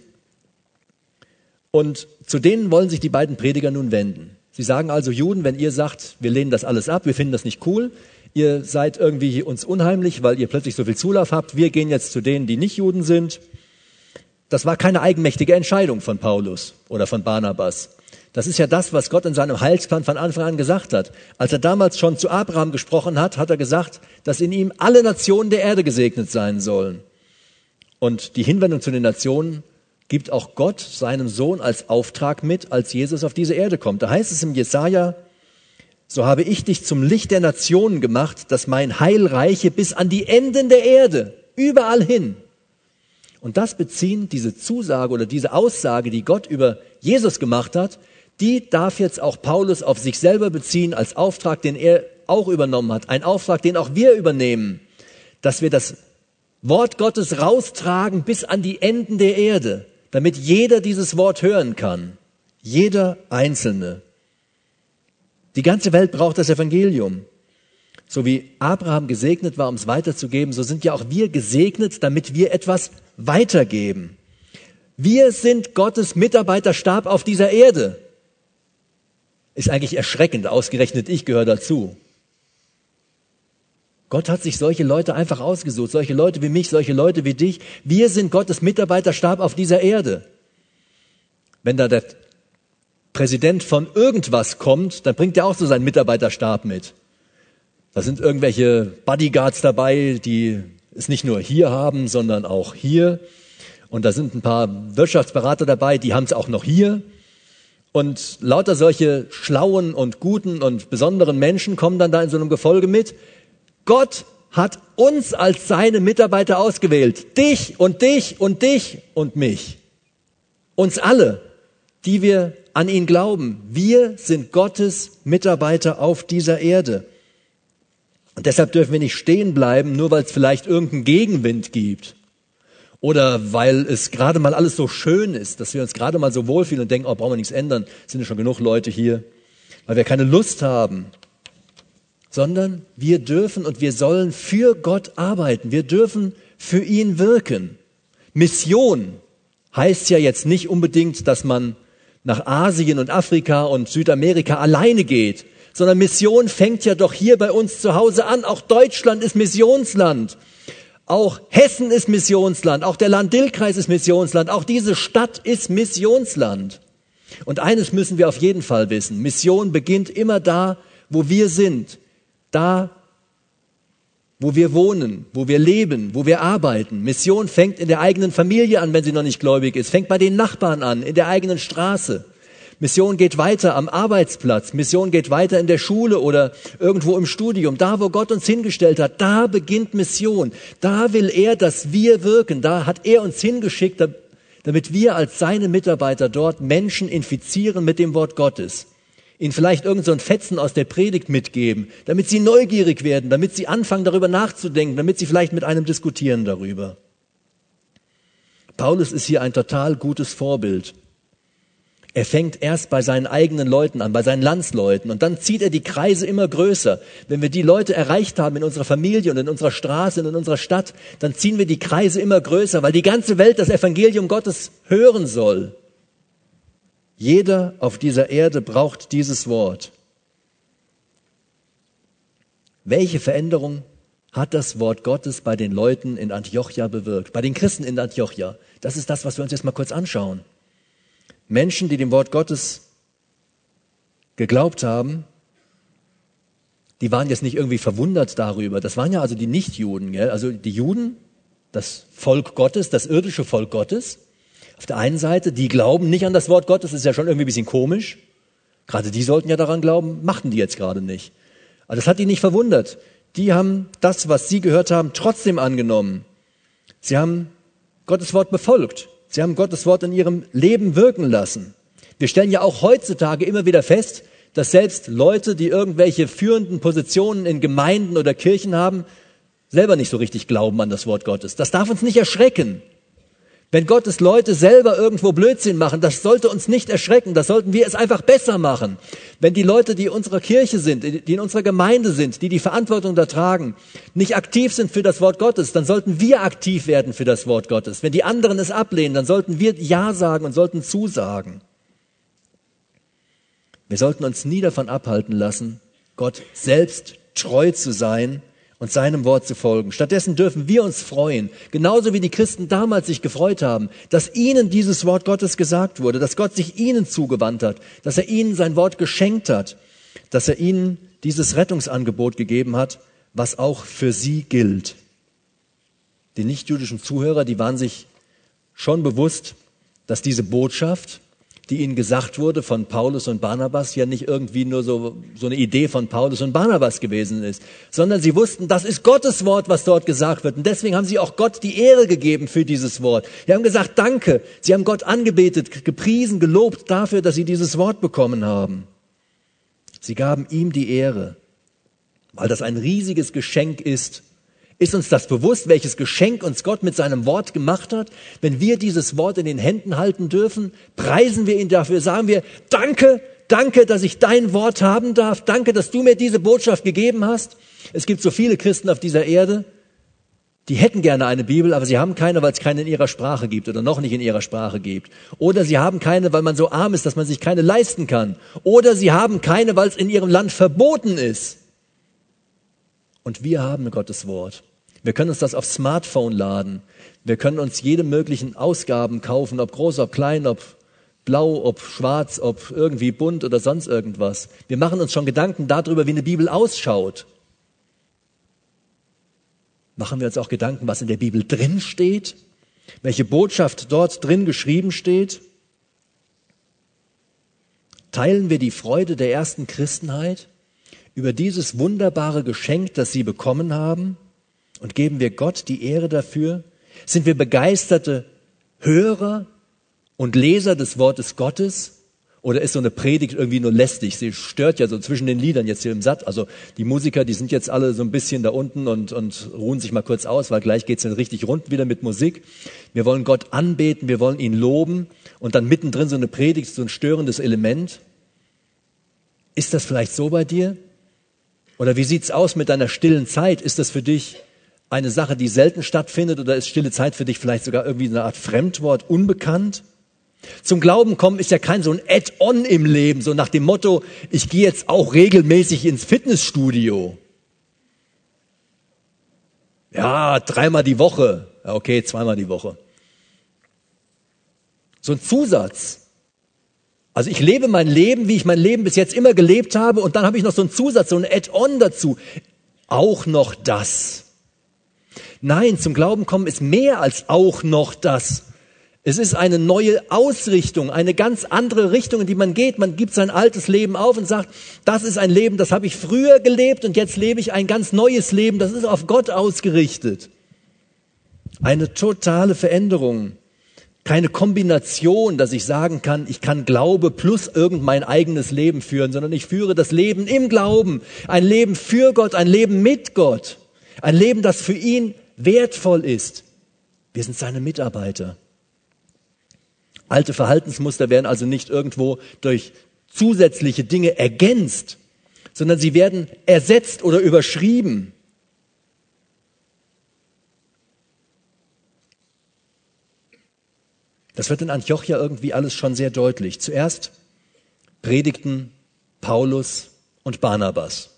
Und zu denen wollen sich die beiden Prediger nun wenden. Sie sagen also, Juden, wenn ihr sagt, wir lehnen das alles ab, wir finden das nicht cool, ihr seid irgendwie uns unheimlich, weil ihr plötzlich so viel Zulauf habt, wir gehen jetzt zu denen, die nicht Juden sind. Das war keine eigenmächtige Entscheidung von Paulus oder von Barnabas. Das ist ja das, was Gott in seinem Heilsplan von Anfang an gesagt hat. Als er damals schon zu Abraham gesprochen hat, hat er gesagt, dass in ihm alle Nationen der Erde gesegnet sein sollen. Und die Hinwendung zu den Nationen gibt auch Gott seinem Sohn als Auftrag mit, als Jesus auf diese Erde kommt. Da heißt es im Jesaja, so habe ich dich zum Licht der Nationen gemacht, dass mein Heil reiche bis an die Enden der Erde, überall hin. Und das beziehen diese Zusage oder diese Aussage, die Gott über Jesus gemacht hat, die darf jetzt auch Paulus auf sich selber beziehen als Auftrag, den er auch übernommen hat. Ein Auftrag, den auch wir übernehmen, dass wir das Wort Gottes raustragen bis an die Enden der Erde damit jeder dieses Wort hören kann. Jeder Einzelne. Die ganze Welt braucht das Evangelium. So wie Abraham gesegnet war, um es weiterzugeben, so sind ja auch wir gesegnet, damit wir etwas weitergeben. Wir sind Gottes Mitarbeiterstab auf dieser Erde. Ist eigentlich erschreckend, ausgerechnet ich gehöre dazu. Gott hat sich solche Leute einfach ausgesucht, solche Leute wie mich, solche Leute wie dich. Wir sind Gottes Mitarbeiterstab auf dieser Erde. Wenn da der Präsident von irgendwas kommt, dann bringt er auch so seinen Mitarbeiterstab mit. Da sind irgendwelche Bodyguards dabei, die es nicht nur hier haben, sondern auch hier. Und da sind ein paar Wirtschaftsberater dabei, die haben es auch noch hier. Und lauter solche schlauen und guten und besonderen Menschen kommen dann da in so einem Gefolge mit. Gott hat uns als seine Mitarbeiter ausgewählt. Dich und dich und dich und mich. Uns alle, die wir an ihn glauben. Wir sind Gottes Mitarbeiter auf dieser Erde. Und deshalb dürfen wir nicht stehen bleiben, nur weil es vielleicht irgendeinen Gegenwind gibt. Oder weil es gerade mal alles so schön ist, dass wir uns gerade mal so wohlfühlen und denken, oh, brauchen wir nichts ändern, sind ja schon genug Leute hier. Weil wir keine Lust haben, sondern wir dürfen und wir sollen für Gott arbeiten. Wir dürfen für ihn wirken. Mission heißt ja jetzt nicht unbedingt, dass man nach Asien und Afrika und Südamerika alleine geht, sondern Mission fängt ja doch hier bei uns zu Hause an. Auch Deutschland ist Missionsland. Auch Hessen ist Missionsland. Auch der Land-Dill-Kreis ist Missionsland. Auch diese Stadt ist Missionsland. Und eines müssen wir auf jeden Fall wissen. Mission beginnt immer da, wo wir sind da, wo wir wohnen, wo wir leben, wo wir arbeiten. Mission fängt in der eigenen Familie an, wenn sie noch nicht gläubig ist, fängt bei den Nachbarn an, in der eigenen Straße. Mission geht weiter am Arbeitsplatz, Mission geht weiter in der Schule oder irgendwo im Studium. Da, wo Gott uns hingestellt hat, da beginnt Mission. Da will er, dass wir wirken. Da hat er uns hingeschickt, damit wir als seine Mitarbeiter dort Menschen infizieren mit dem Wort Gottes ihnen vielleicht irgend so Fetzen aus der Predigt mitgeben, damit sie neugierig werden, damit sie anfangen darüber nachzudenken, damit sie vielleicht mit einem diskutieren darüber. Paulus ist hier ein total gutes Vorbild. Er fängt erst bei seinen eigenen Leuten an, bei seinen Landsleuten, und dann zieht er die Kreise immer größer. Wenn wir die Leute erreicht haben in unserer Familie und in unserer Straße und in unserer Stadt, dann ziehen wir die Kreise immer größer, weil die ganze Welt das Evangelium Gottes hören soll. Jeder auf dieser Erde braucht dieses Wort. Welche Veränderung hat das Wort Gottes bei den Leuten in Antiochia bewirkt, bei den Christen in Antiochia? Das ist das, was wir uns jetzt mal kurz anschauen. Menschen, die dem Wort Gottes geglaubt haben, die waren jetzt nicht irgendwie verwundert darüber. Das waren ja also die Nichtjuden, gell? also die Juden, das Volk Gottes, das irdische Volk Gottes. Auf der einen Seite, die glauben nicht an das Wort Gottes, das ist ja schon irgendwie ein bisschen komisch. Gerade die sollten ja daran glauben, machten die jetzt gerade nicht. Aber das hat die nicht verwundert. Die haben das, was sie gehört haben, trotzdem angenommen. Sie haben Gottes Wort befolgt. Sie haben Gottes Wort in ihrem Leben wirken lassen. Wir stellen ja auch heutzutage immer wieder fest, dass selbst Leute, die irgendwelche führenden Positionen in Gemeinden oder Kirchen haben, selber nicht so richtig glauben an das Wort Gottes. Das darf uns nicht erschrecken. Wenn Gottes Leute selber irgendwo Blödsinn machen, das sollte uns nicht erschrecken, das sollten wir es einfach besser machen. Wenn die Leute, die in unserer Kirche sind, die in unserer Gemeinde sind, die die Verantwortung da tragen, nicht aktiv sind für das Wort Gottes, dann sollten wir aktiv werden für das Wort Gottes. Wenn die anderen es ablehnen, dann sollten wir Ja sagen und sollten zusagen. Wir sollten uns nie davon abhalten lassen, Gott selbst treu zu sein und seinem Wort zu folgen. Stattdessen dürfen wir uns freuen, genauso wie die Christen damals sich gefreut haben, dass ihnen dieses Wort Gottes gesagt wurde, dass Gott sich ihnen zugewandt hat, dass er ihnen sein Wort geschenkt hat, dass er ihnen dieses Rettungsangebot gegeben hat, was auch für sie gilt. Die nichtjüdischen Zuhörer, die waren sich schon bewusst, dass diese Botschaft, die ihnen gesagt wurde von Paulus und Barnabas, ja nicht irgendwie nur so, so eine Idee von Paulus und Barnabas gewesen ist, sondern sie wussten, das ist Gottes Wort, was dort gesagt wird. Und deswegen haben sie auch Gott die Ehre gegeben für dieses Wort. Sie haben gesagt, danke. Sie haben Gott angebetet, gepriesen, gelobt dafür, dass sie dieses Wort bekommen haben. Sie gaben ihm die Ehre, weil das ein riesiges Geschenk ist, ist uns das bewusst, welches Geschenk uns Gott mit seinem Wort gemacht hat? Wenn wir dieses Wort in den Händen halten dürfen, preisen wir ihn dafür, sagen wir, danke, danke, dass ich dein Wort haben darf, danke, dass du mir diese Botschaft gegeben hast. Es gibt so viele Christen auf dieser Erde, die hätten gerne eine Bibel, aber sie haben keine, weil es keine in ihrer Sprache gibt oder noch nicht in ihrer Sprache gibt. Oder sie haben keine, weil man so arm ist, dass man sich keine leisten kann. Oder sie haben keine, weil es in ihrem Land verboten ist. Und wir haben Gottes Wort. Wir können uns das aufs Smartphone laden. Wir können uns jede möglichen Ausgaben kaufen, ob groß, ob klein, ob blau, ob schwarz, ob irgendwie bunt oder sonst irgendwas. Wir machen uns schon Gedanken darüber, wie eine Bibel ausschaut. Machen wir uns auch Gedanken, was in der Bibel drin steht? Welche Botschaft dort drin geschrieben steht? Teilen wir die Freude der ersten Christenheit über dieses wunderbare Geschenk, das sie bekommen haben? Und geben wir Gott die Ehre dafür? Sind wir begeisterte Hörer und Leser des Wortes Gottes? Oder ist so eine Predigt irgendwie nur lästig? Sie stört ja so zwischen den Liedern jetzt hier im Satt. Also die Musiker, die sind jetzt alle so ein bisschen da unten und, und ruhen sich mal kurz aus, weil gleich geht's dann richtig rund wieder mit Musik. Wir wollen Gott anbeten, wir wollen ihn loben und dann mittendrin so eine Predigt, so ein störendes Element. Ist das vielleicht so bei dir? Oder wie sieht's aus mit deiner stillen Zeit? Ist das für dich eine Sache, die selten stattfindet oder ist stille Zeit für dich vielleicht sogar irgendwie eine Art Fremdwort, unbekannt? Zum Glauben kommen ist ja kein so ein Add-on im Leben, so nach dem Motto, ich gehe jetzt auch regelmäßig ins Fitnessstudio. Ja, dreimal die Woche. Okay, zweimal die Woche. So ein Zusatz. Also ich lebe mein Leben, wie ich mein Leben bis jetzt immer gelebt habe und dann habe ich noch so einen Zusatz, so ein Add-on dazu. Auch noch das. Nein, zum Glauben kommen ist mehr als auch noch das. Es ist eine neue Ausrichtung, eine ganz andere Richtung, in die man geht. Man gibt sein altes Leben auf und sagt, das ist ein Leben, das habe ich früher gelebt und jetzt lebe ich ein ganz neues Leben, das ist auf Gott ausgerichtet. Eine totale Veränderung. Keine Kombination, dass ich sagen kann, ich kann Glaube plus irgend mein eigenes Leben führen, sondern ich führe das Leben im Glauben. Ein Leben für Gott, ein Leben mit Gott. Ein Leben, das für ihn wertvoll ist. Wir sind seine Mitarbeiter. Alte Verhaltensmuster werden also nicht irgendwo durch zusätzliche Dinge ergänzt, sondern sie werden ersetzt oder überschrieben. Das wird in Antiochia irgendwie alles schon sehr deutlich. Zuerst predigten Paulus und Barnabas.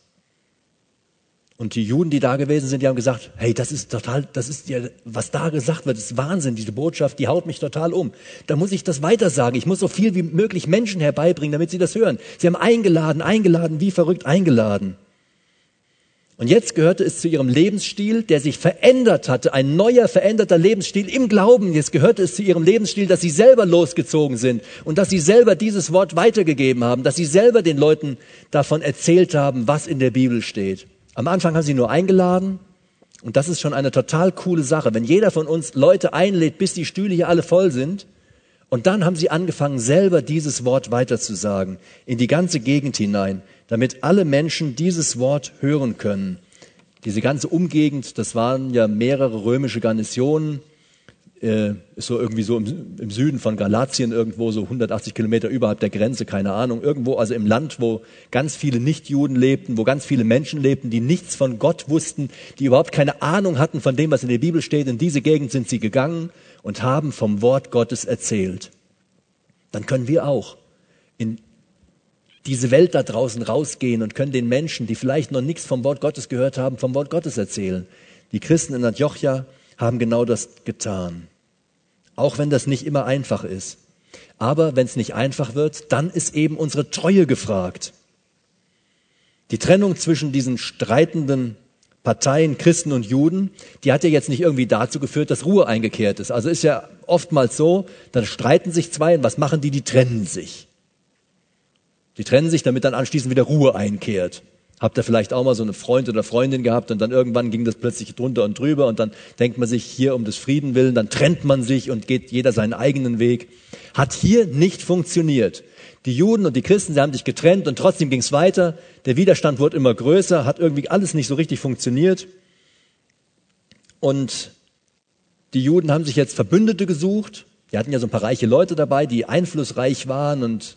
Und die Juden, die da gewesen sind, die haben gesagt, hey, das ist total, das ist ja, was da gesagt wird, ist Wahnsinn, diese Botschaft, die haut mich total um. Da muss ich das weiter sagen. Ich muss so viel wie möglich Menschen herbeibringen, damit sie das hören. Sie haben eingeladen, eingeladen, wie verrückt eingeladen. Und jetzt gehörte es zu ihrem Lebensstil, der sich verändert hatte, ein neuer, veränderter Lebensstil im Glauben. Jetzt gehörte es zu ihrem Lebensstil, dass sie selber losgezogen sind und dass sie selber dieses Wort weitergegeben haben, dass sie selber den Leuten davon erzählt haben, was in der Bibel steht. Am Anfang haben sie nur eingeladen und das ist schon eine total coole Sache. Wenn jeder von uns Leute einlädt, bis die Stühle hier alle voll sind, und dann haben sie angefangen, selber dieses Wort weiterzusagen, in die ganze Gegend hinein damit alle Menschen dieses Wort hören können. Diese ganze Umgegend, das waren ja mehrere römische Garnisonen, äh, ist so irgendwie so im, im, Süden von Galatien irgendwo, so 180 Kilometer überhalb der Grenze, keine Ahnung, irgendwo also im Land, wo ganz viele Nichtjuden lebten, wo ganz viele Menschen lebten, die nichts von Gott wussten, die überhaupt keine Ahnung hatten von dem, was in der Bibel steht. In diese Gegend sind sie gegangen und haben vom Wort Gottes erzählt. Dann können wir auch in diese Welt da draußen rausgehen und können den Menschen, die vielleicht noch nichts vom Wort Gottes gehört haben, vom Wort Gottes erzählen. Die Christen in Antiochia haben genau das getan. Auch wenn das nicht immer einfach ist. Aber wenn es nicht einfach wird, dann ist eben unsere Treue gefragt. Die Trennung zwischen diesen streitenden Parteien, Christen und Juden, die hat ja jetzt nicht irgendwie dazu geführt, dass Ruhe eingekehrt ist. Also ist ja oftmals so, dann streiten sich zwei und was machen die? Die trennen sich. Die trennen sich, damit dann anschließend wieder Ruhe einkehrt. Habt ihr vielleicht auch mal so eine Freund oder Freundin gehabt und dann irgendwann ging das plötzlich drunter und drüber und dann denkt man sich hier um des Frieden willen, dann trennt man sich und geht jeder seinen eigenen Weg. Hat hier nicht funktioniert. Die Juden und die Christen, sie haben sich getrennt und trotzdem ging es weiter. Der Widerstand wurde immer größer, hat irgendwie alles nicht so richtig funktioniert. Und die Juden haben sich jetzt Verbündete gesucht. Die hatten ja so ein paar reiche Leute dabei, die einflussreich waren und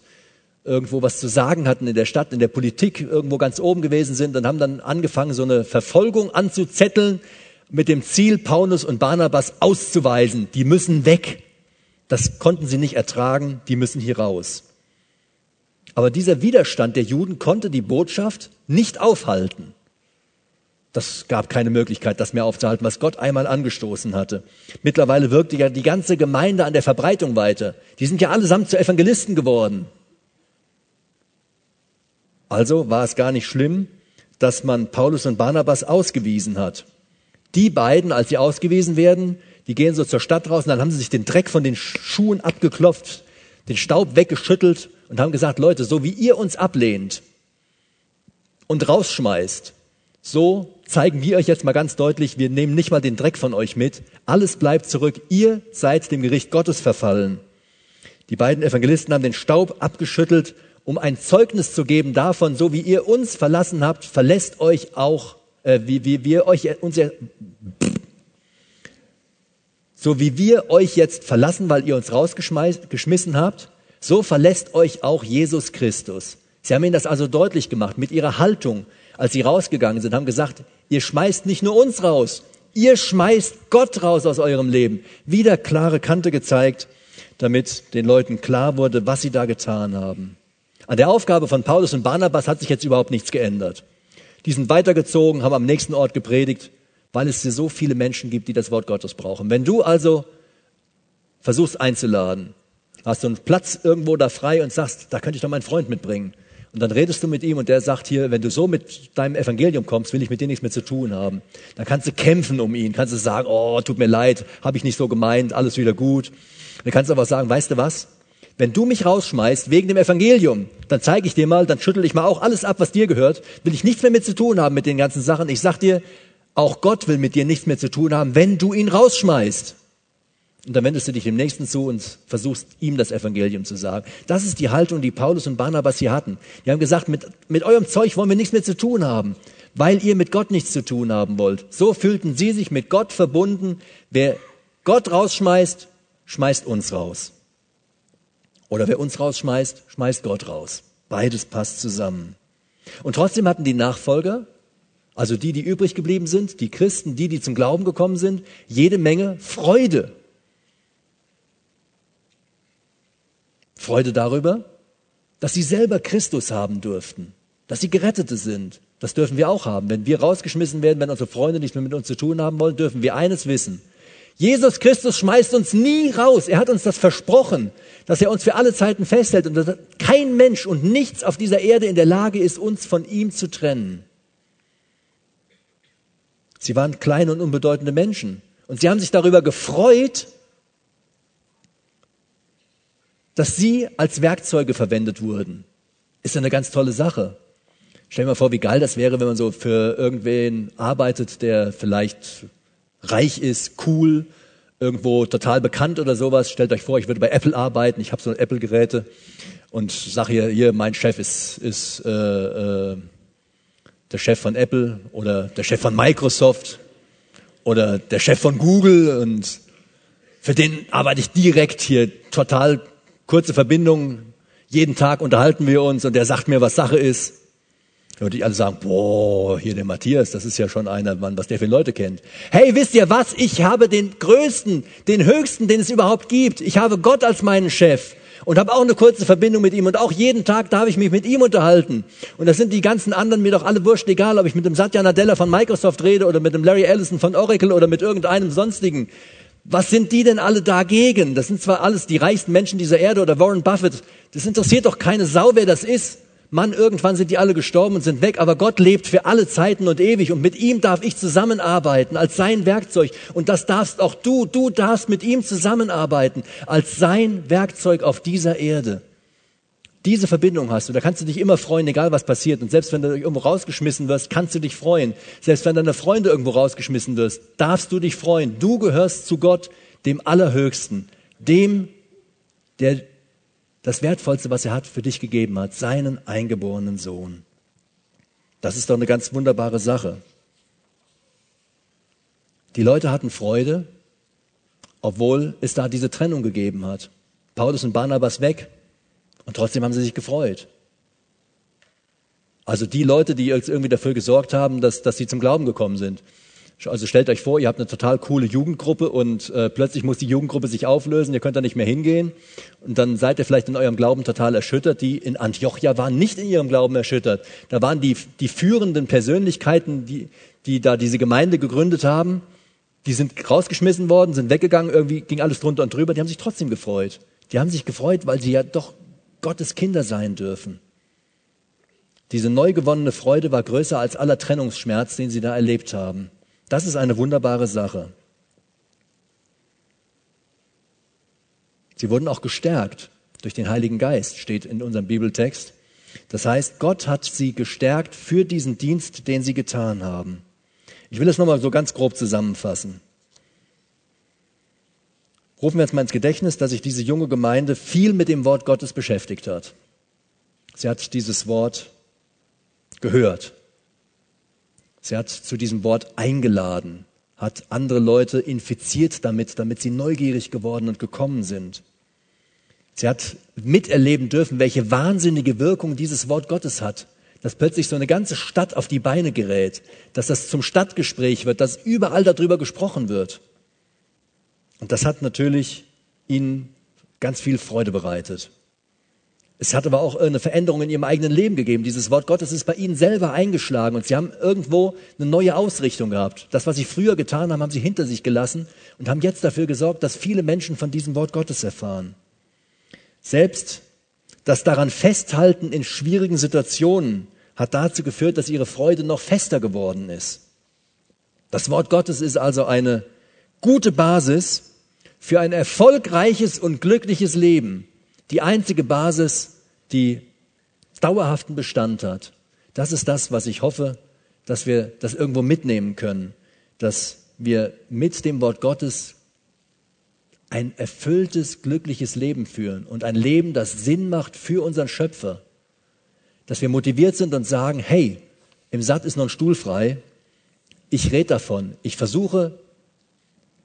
irgendwo was zu sagen hatten in der Stadt, in der Politik irgendwo ganz oben gewesen sind und haben dann angefangen, so eine Verfolgung anzuzetteln mit dem Ziel, Paulus und Barnabas auszuweisen. Die müssen weg. Das konnten sie nicht ertragen, die müssen hier raus. Aber dieser Widerstand der Juden konnte die Botschaft nicht aufhalten. Das gab keine Möglichkeit, das mehr aufzuhalten, was Gott einmal angestoßen hatte. Mittlerweile wirkte ja die ganze Gemeinde an der Verbreitung weiter. Die sind ja allesamt zu Evangelisten geworden. Also war es gar nicht schlimm, dass man Paulus und Barnabas ausgewiesen hat. Die beiden, als sie ausgewiesen werden, die gehen so zur Stadt raus und dann haben sie sich den Dreck von den Schuhen abgeklopft, den Staub weggeschüttelt und haben gesagt, Leute, so wie ihr uns ablehnt und rausschmeißt, so zeigen wir euch jetzt mal ganz deutlich, wir nehmen nicht mal den Dreck von euch mit, alles bleibt zurück, ihr seid dem Gericht Gottes verfallen. Die beiden Evangelisten haben den Staub abgeschüttelt um ein Zeugnis zu geben davon, so wie ihr uns verlassen habt, verlässt euch auch, äh, wie, wie wir euch uns, so wie wir euch jetzt verlassen, weil ihr uns rausgeschmissen habt, so verlässt euch auch Jesus Christus. Sie haben ihnen das also deutlich gemacht mit ihrer Haltung, als sie rausgegangen sind, haben gesagt, ihr schmeißt nicht nur uns raus, ihr schmeißt Gott raus aus eurem Leben. Wieder klare Kante gezeigt, damit den Leuten klar wurde, was sie da getan haben. An der Aufgabe von Paulus und Barnabas hat sich jetzt überhaupt nichts geändert. Die sind weitergezogen, haben am nächsten Ort gepredigt, weil es hier so viele Menschen gibt, die das Wort Gottes brauchen. Wenn du also versuchst einzuladen, hast du einen Platz irgendwo da frei und sagst, da könnte ich doch meinen Freund mitbringen. Und dann redest du mit ihm und der sagt hier, wenn du so mit deinem Evangelium kommst, will ich mit dir nichts mehr zu tun haben. Dann kannst du kämpfen um ihn, kannst du sagen, oh, tut mir leid, habe ich nicht so gemeint, alles wieder gut. Dann kannst du aber sagen, weißt du was? Wenn du mich rausschmeißt wegen dem Evangelium, dann zeige ich dir mal, dann schüttel ich mal auch alles ab, was dir gehört, will ich nichts mehr mit zu tun haben mit den ganzen Sachen. Ich sag dir, auch Gott will mit dir nichts mehr zu tun haben, wenn du ihn rausschmeißt. Und dann wendest du dich dem Nächsten zu und versuchst ihm das Evangelium zu sagen. Das ist die Haltung, die Paulus und Barnabas hier hatten. Die haben gesagt, mit, mit eurem Zeug wollen wir nichts mehr zu tun haben, weil ihr mit Gott nichts zu tun haben wollt. So fühlten sie sich mit Gott verbunden. Wer Gott rausschmeißt, schmeißt uns raus. Oder wer uns rausschmeißt, schmeißt Gott raus. Beides passt zusammen. Und trotzdem hatten die Nachfolger, also die, die übrig geblieben sind, die Christen, die, die zum Glauben gekommen sind, jede Menge Freude. Freude darüber, dass sie selber Christus haben durften, dass sie Gerettete sind. Das dürfen wir auch haben. Wenn wir rausgeschmissen werden, wenn unsere Freunde nicht mehr mit uns zu tun haben wollen, dürfen wir eines wissen. Jesus Christus schmeißt uns nie raus. Er hat uns das versprochen, dass er uns für alle Zeiten festhält und dass kein Mensch und nichts auf dieser Erde in der Lage ist, uns von ihm zu trennen. Sie waren kleine und unbedeutende Menschen. Und sie haben sich darüber gefreut, dass sie als Werkzeuge verwendet wurden. Ist eine ganz tolle Sache. Stell dir mal vor, wie geil das wäre, wenn man so für irgendwen arbeitet, der vielleicht reich ist, cool, irgendwo total bekannt oder sowas. Stellt euch vor, ich würde bei Apple arbeiten, ich habe so Apple-Geräte und sage hier, hier, mein Chef ist, ist äh, äh, der Chef von Apple oder der Chef von Microsoft oder der Chef von Google und für den arbeite ich direkt hier, total kurze Verbindung, jeden Tag unterhalten wir uns und der sagt mir, was Sache ist. Würde ich alle sagen, boah, hier der Matthias, das ist ja schon einer, Mann, was der für Leute kennt. Hey, wisst ihr was? Ich habe den größten, den höchsten, den es überhaupt gibt. Ich habe Gott als meinen Chef und habe auch eine kurze Verbindung mit ihm und auch jeden Tag darf ich mich mit ihm unterhalten. Und das sind die ganzen anderen mir doch alle wurscht egal, ob ich mit dem Satya Nadella von Microsoft rede oder mit dem Larry Ellison von Oracle oder mit irgendeinem sonstigen. Was sind die denn alle dagegen? Das sind zwar alles die reichsten Menschen dieser Erde oder Warren Buffett. Das interessiert doch keine Sau, wer das ist. Mann, irgendwann sind die alle gestorben und sind weg, aber Gott lebt für alle Zeiten und ewig und mit ihm darf ich zusammenarbeiten als sein Werkzeug und das darfst auch du, du darfst mit ihm zusammenarbeiten als sein Werkzeug auf dieser Erde. Diese Verbindung hast du, da kannst du dich immer freuen, egal was passiert. Und selbst wenn du irgendwo rausgeschmissen wirst, kannst du dich freuen. Selbst wenn deine Freunde irgendwo rausgeschmissen wirst, darfst du dich freuen. Du gehörst zu Gott, dem Allerhöchsten, dem, der das Wertvollste, was er hat, für dich gegeben hat, seinen eingeborenen Sohn. Das ist doch eine ganz wunderbare Sache. Die Leute hatten Freude, obwohl es da diese Trennung gegeben hat. Paulus und Barnabas weg und trotzdem haben sie sich gefreut. Also die Leute, die irgendwie dafür gesorgt haben, dass, dass sie zum Glauben gekommen sind. Also stellt euch vor, ihr habt eine total coole Jugendgruppe und äh, plötzlich muss die Jugendgruppe sich auflösen, ihr könnt da nicht mehr hingehen und dann seid ihr vielleicht in eurem Glauben total erschüttert. Die in Antiochia waren nicht in ihrem Glauben erschüttert. Da waren die, die führenden Persönlichkeiten, die, die da diese Gemeinde gegründet haben, die sind rausgeschmissen worden, sind weggegangen, irgendwie ging alles drunter und drüber, die haben sich trotzdem gefreut. Die haben sich gefreut, weil sie ja doch Gottes Kinder sein dürfen. Diese neu gewonnene Freude war größer als aller Trennungsschmerz, den sie da erlebt haben. Das ist eine wunderbare Sache. Sie wurden auch gestärkt durch den Heiligen Geist, steht in unserem Bibeltext. Das heißt, Gott hat sie gestärkt für diesen Dienst, den sie getan haben. Ich will es nochmal so ganz grob zusammenfassen. Rufen wir jetzt mal ins Gedächtnis, dass sich diese junge Gemeinde viel mit dem Wort Gottes beschäftigt hat. Sie hat dieses Wort gehört. Sie hat zu diesem Wort eingeladen, hat andere Leute infiziert damit, damit sie neugierig geworden und gekommen sind. Sie hat miterleben dürfen, welche wahnsinnige Wirkung dieses Wort Gottes hat, dass plötzlich so eine ganze Stadt auf die Beine gerät, dass das zum Stadtgespräch wird, dass überall darüber gesprochen wird. Und das hat natürlich ihnen ganz viel Freude bereitet. Es hat aber auch eine Veränderung in ihrem eigenen Leben gegeben. Dieses Wort Gottes ist bei ihnen selber eingeschlagen und sie haben irgendwo eine neue Ausrichtung gehabt. Das, was sie früher getan haben, haben sie hinter sich gelassen und haben jetzt dafür gesorgt, dass viele Menschen von diesem Wort Gottes erfahren. Selbst das daran Festhalten in schwierigen Situationen hat dazu geführt, dass ihre Freude noch fester geworden ist. Das Wort Gottes ist also eine gute Basis für ein erfolgreiches und glückliches Leben die einzige Basis, die dauerhaften Bestand hat. Das ist das, was ich hoffe, dass wir das irgendwo mitnehmen können, dass wir mit dem Wort Gottes ein erfülltes, glückliches Leben führen und ein Leben, das Sinn macht für unseren Schöpfer. Dass wir motiviert sind und sagen, hey, im Satt ist noch ein Stuhl frei, ich rede davon, ich versuche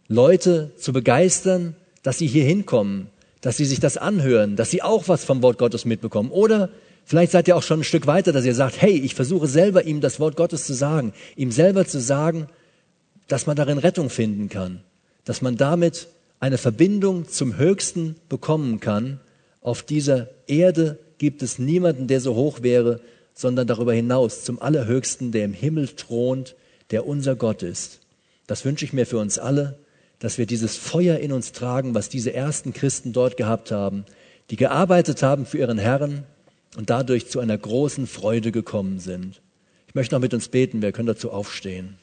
Leute zu begeistern, dass sie hier hinkommen, dass sie sich das anhören, dass sie auch was vom Wort Gottes mitbekommen. Oder vielleicht seid ihr auch schon ein Stück weiter, dass ihr sagt, hey, ich versuche selber ihm das Wort Gottes zu sagen, ihm selber zu sagen, dass man darin Rettung finden kann, dass man damit eine Verbindung zum Höchsten bekommen kann. Auf dieser Erde gibt es niemanden, der so hoch wäre, sondern darüber hinaus zum Allerhöchsten, der im Himmel thront, der unser Gott ist. Das wünsche ich mir für uns alle dass wir dieses Feuer in uns tragen, was diese ersten Christen dort gehabt haben, die gearbeitet haben für ihren Herrn und dadurch zu einer großen Freude gekommen sind. Ich möchte noch mit uns beten, wir können dazu aufstehen.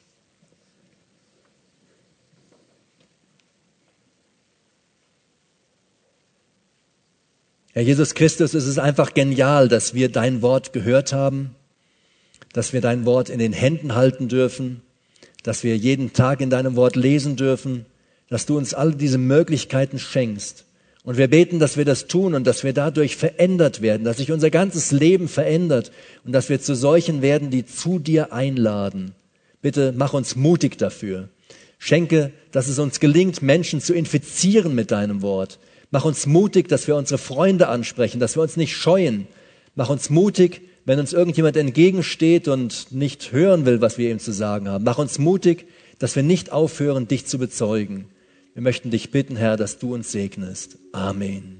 Herr Jesus Christus, es ist einfach genial, dass wir dein Wort gehört haben, dass wir dein Wort in den Händen halten dürfen, dass wir jeden Tag in deinem Wort lesen dürfen, dass du uns all diese Möglichkeiten schenkst. Und wir beten, dass wir das tun und dass wir dadurch verändert werden, dass sich unser ganzes Leben verändert und dass wir zu solchen werden, die zu dir einladen. Bitte mach uns mutig dafür. Schenke, dass es uns gelingt, Menschen zu infizieren mit deinem Wort. Mach uns mutig, dass wir unsere Freunde ansprechen, dass wir uns nicht scheuen. Mach uns mutig, wenn uns irgendjemand entgegensteht und nicht hören will, was wir ihm zu sagen haben. Mach uns mutig, dass wir nicht aufhören, dich zu bezeugen. Wir möchten dich bitten, Herr, dass du uns segnest. Amen.